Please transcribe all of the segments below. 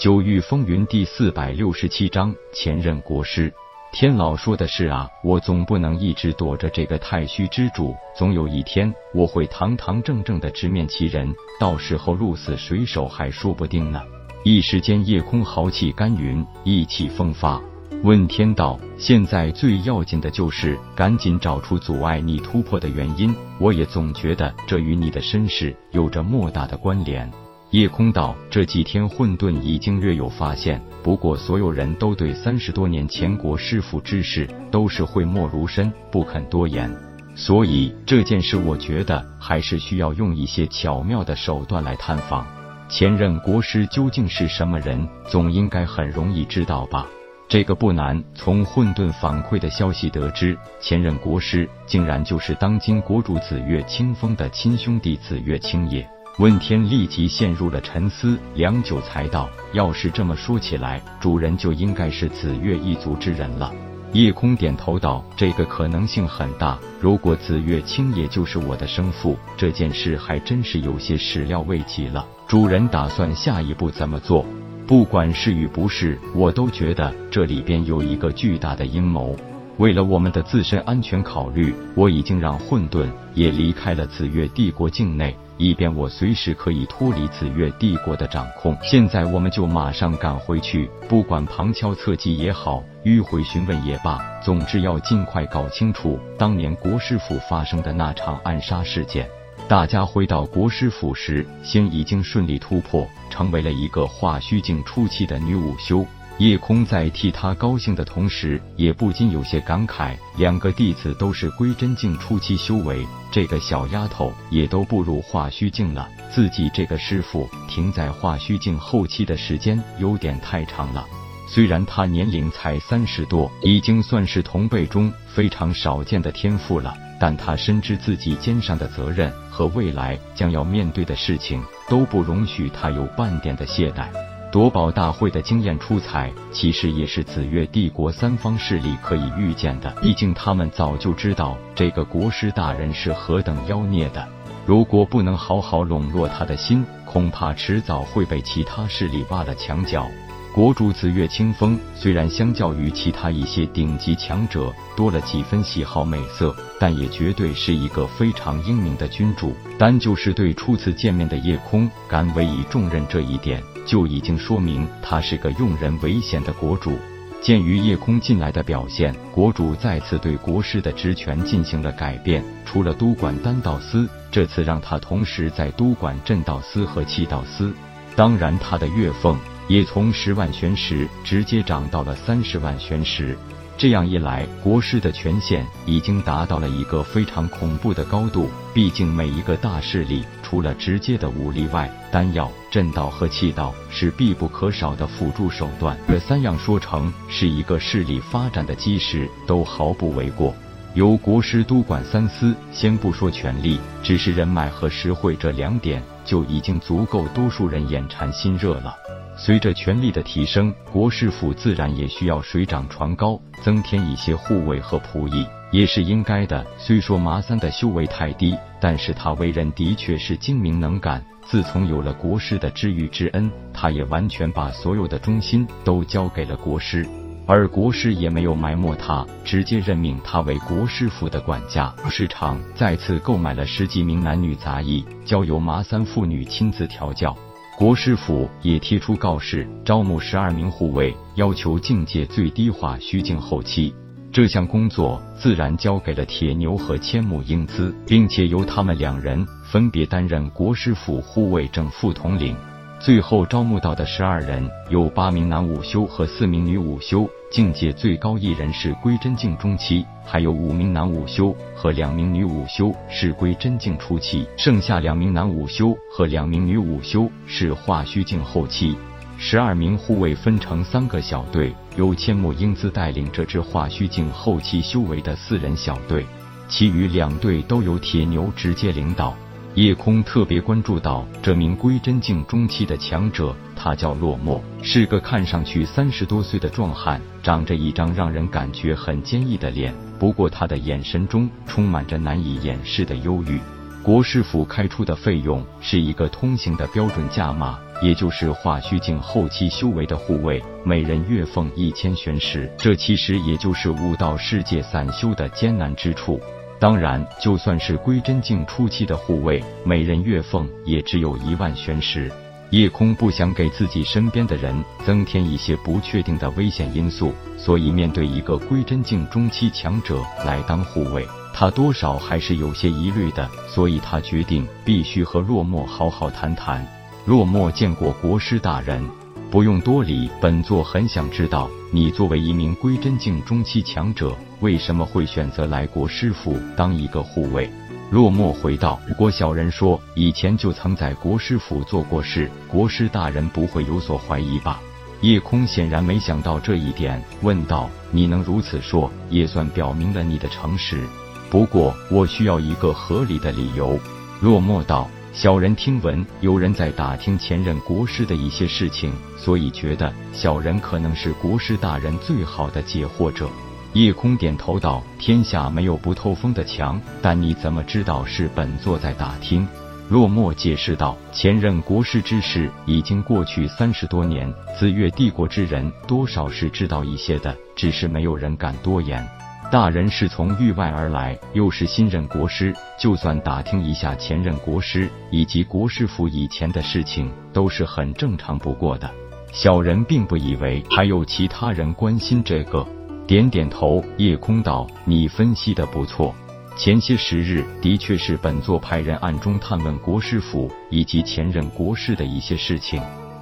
九域风云第四百六十七章前任国师。天老说的是啊，我总不能一直躲着这个太虚之主，总有一天我会堂堂正正的直面其人，到时候鹿死谁手还说不定呢。一时间，夜空豪气干云，意气风发。问天道：现在最要紧的就是赶紧找出阻碍你突破的原因。我也总觉得这与你的身世有着莫大的关联。夜空道：这几天混沌已经略有发现，不过所有人都对三十多年前国师傅之事都是讳莫如深，不肯多言。所以这件事，我觉得还是需要用一些巧妙的手段来探访。前任国师究竟是什么人，总应该很容易知道吧？这个不难。从混沌反馈的消息得知，前任国师竟然就是当今国主紫月清风的亲兄弟紫月清野。问天立即陷入了沉思，良久才道：“要是这么说起来，主人就应该是紫月一族之人了。”夜空点头道：“这个可能性很大。如果紫月清也就是我的生父，这件事还真是有些始料未及了。主人打算下一步怎么做？不管是与不是，我都觉得这里边有一个巨大的阴谋。为了我们的自身安全考虑，我已经让混沌也离开了紫月帝国境内。”以便我随时可以脱离紫月帝国的掌控。现在我们就马上赶回去，不管旁敲侧击也好，迂回询问也罢，总之要尽快搞清楚当年国师府发生的那场暗杀事件。大家回到国师府时，仙已经顺利突破，成为了一个化虚境初期的女武修。夜空在替他高兴的同时，也不禁有些感慨：两个弟子都是归真境初期修为，这个小丫头也都步入化虚境了，自己这个师傅停在化虚境后期的时间有点太长了。虽然他年龄才三十多，已经算是同辈中非常少见的天赋了，但他深知自己肩上的责任和未来将要面对的事情，都不容许他有半点的懈怠。夺宝大会的经验出彩，其实也是紫月帝国三方势力可以预见的。毕竟他们早就知道这个国师大人是何等妖孽的。如果不能好好笼络他的心，恐怕迟早会被其他势力挖了墙角。国主紫月清风虽然相较于其他一些顶级强者多了几分喜好美色，但也绝对是一个非常英明的君主。单就是对初次见面的夜空敢委以重任这一点。就已经说明他是个用人危险的国主。鉴于夜空进来的表现，国主再次对国师的职权进行了改变，除了督管丹道司，这次让他同时在督管镇道司和气道司。当然，他的月俸也从十万玄石直接涨到了三十万玄石。这样一来，国师的权限已经达到了一个非常恐怖的高度。毕竟，每一个大势力除了直接的武力外，丹药、阵道和气道是必不可少的辅助手段。这三样说成是一个势力发展的基石，都毫不为过。由国师督管三司，先不说权力，只是人脉和实惠这两点，就已经足够多数人眼馋心热了。随着权力的提升，国师府自然也需要水涨船高，增添一些护卫和仆役，也是应该的。虽说麻三的修为太低，但是他为人的确是精明能干。自从有了国师的知遇之恩，他也完全把所有的忠心都交给了国师，而国师也没有埋没他，直接任命他为国师府的管家。市场再次购买了十几名男女杂役，交由麻三妇女亲自调教。国师府也贴出告示，招募十二名护卫，要求境界最低化虚境后期。这项工作自然交给了铁牛和千木英姿，并且由他们两人分别担任国师府护卫正副统领。最后招募到的十二人，有八名男武修和四名女武修。境界最高一人是归真境中期，还有五名男武修和两名女武修是归真境初期，剩下两名男武修和两名女武修是化虚境后期。十二名护卫分成三个小队，由千木英姿带领这支化虚境后期修为的四人小队，其余两队都由铁牛直接领导。夜空特别关注到这名归真境中期的强者，他叫落寞，是个看上去三十多岁的壮汉，长着一张让人感觉很坚毅的脸。不过他的眼神中充满着难以掩饰的忧郁。国师府开出的费用是一个通行的标准价码，也就是化虚境后期修为的护卫，每人月俸一千玄石。这其实也就是悟道世界散修的艰难之处。当然，就算是归真境初期的护卫，每人月俸也只有一万玄石。叶空不想给自己身边的人增添一些不确定的危险因素，所以面对一个归真境中期强者来当护卫，他多少还是有些疑虑的。所以他决定必须和洛墨好好谈谈。洛墨见过国师大人，不用多礼。本座很想知道，你作为一名归真境中期强者，为什么会选择来国师府当一个护卫？落寞回道：“国小人说，以前就曾在国师府做过事，国师大人不会有所怀疑吧？”叶空显然没想到这一点，问道：“你能如此说，也算表明了你的诚实。不过，我需要一个合理的理由。”落寞道：“小人听闻有人在打听前任国师的一些事情，所以觉得小人可能是国师大人最好的解惑者。”叶空点头道：“天下没有不透风的墙，但你怎么知道是本座在打听？”落寞解释道：“前任国师之事已经过去三十多年，紫月帝国之人多少是知道一些的，只是没有人敢多言。大人是从域外而来，又是新任国师，就算打听一下前任国师以及国师府以前的事情，都是很正常不过的。小人并不以为还有其他人关心这个。”点点头，夜空道：“你分析的不错。前些时日，的确是本座派人暗中探问国师府以及前任国师的一些事情。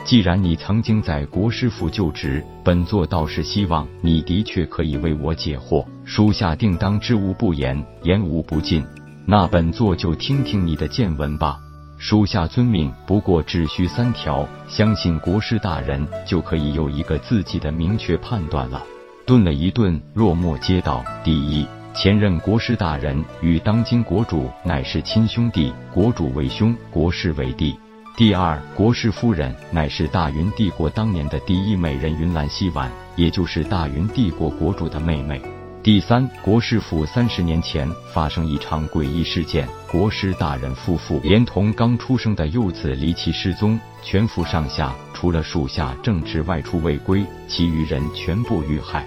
既然你曾经在国师府就职，本座倒是希望你的确可以为我解惑。属下定当知无不言，言无不尽。那本座就听听你的见闻吧。属下遵命。不过只需三条，相信国师大人就可以有一个自己的明确判断了。”顿了一顿，落寞接道：“第一，前任国师大人与当今国主乃是亲兄弟，国主为兄，国师为弟。第二，国师夫人乃是大云帝国当年的第一美人云岚希婉，也就是大云帝国国主的妹妹。第三，国师府三十年前发生一场诡异事件，国师大人夫妇连同刚出生的幼子离奇失踪，全府上下除了属下正值外出未归，其余人全部遇害。”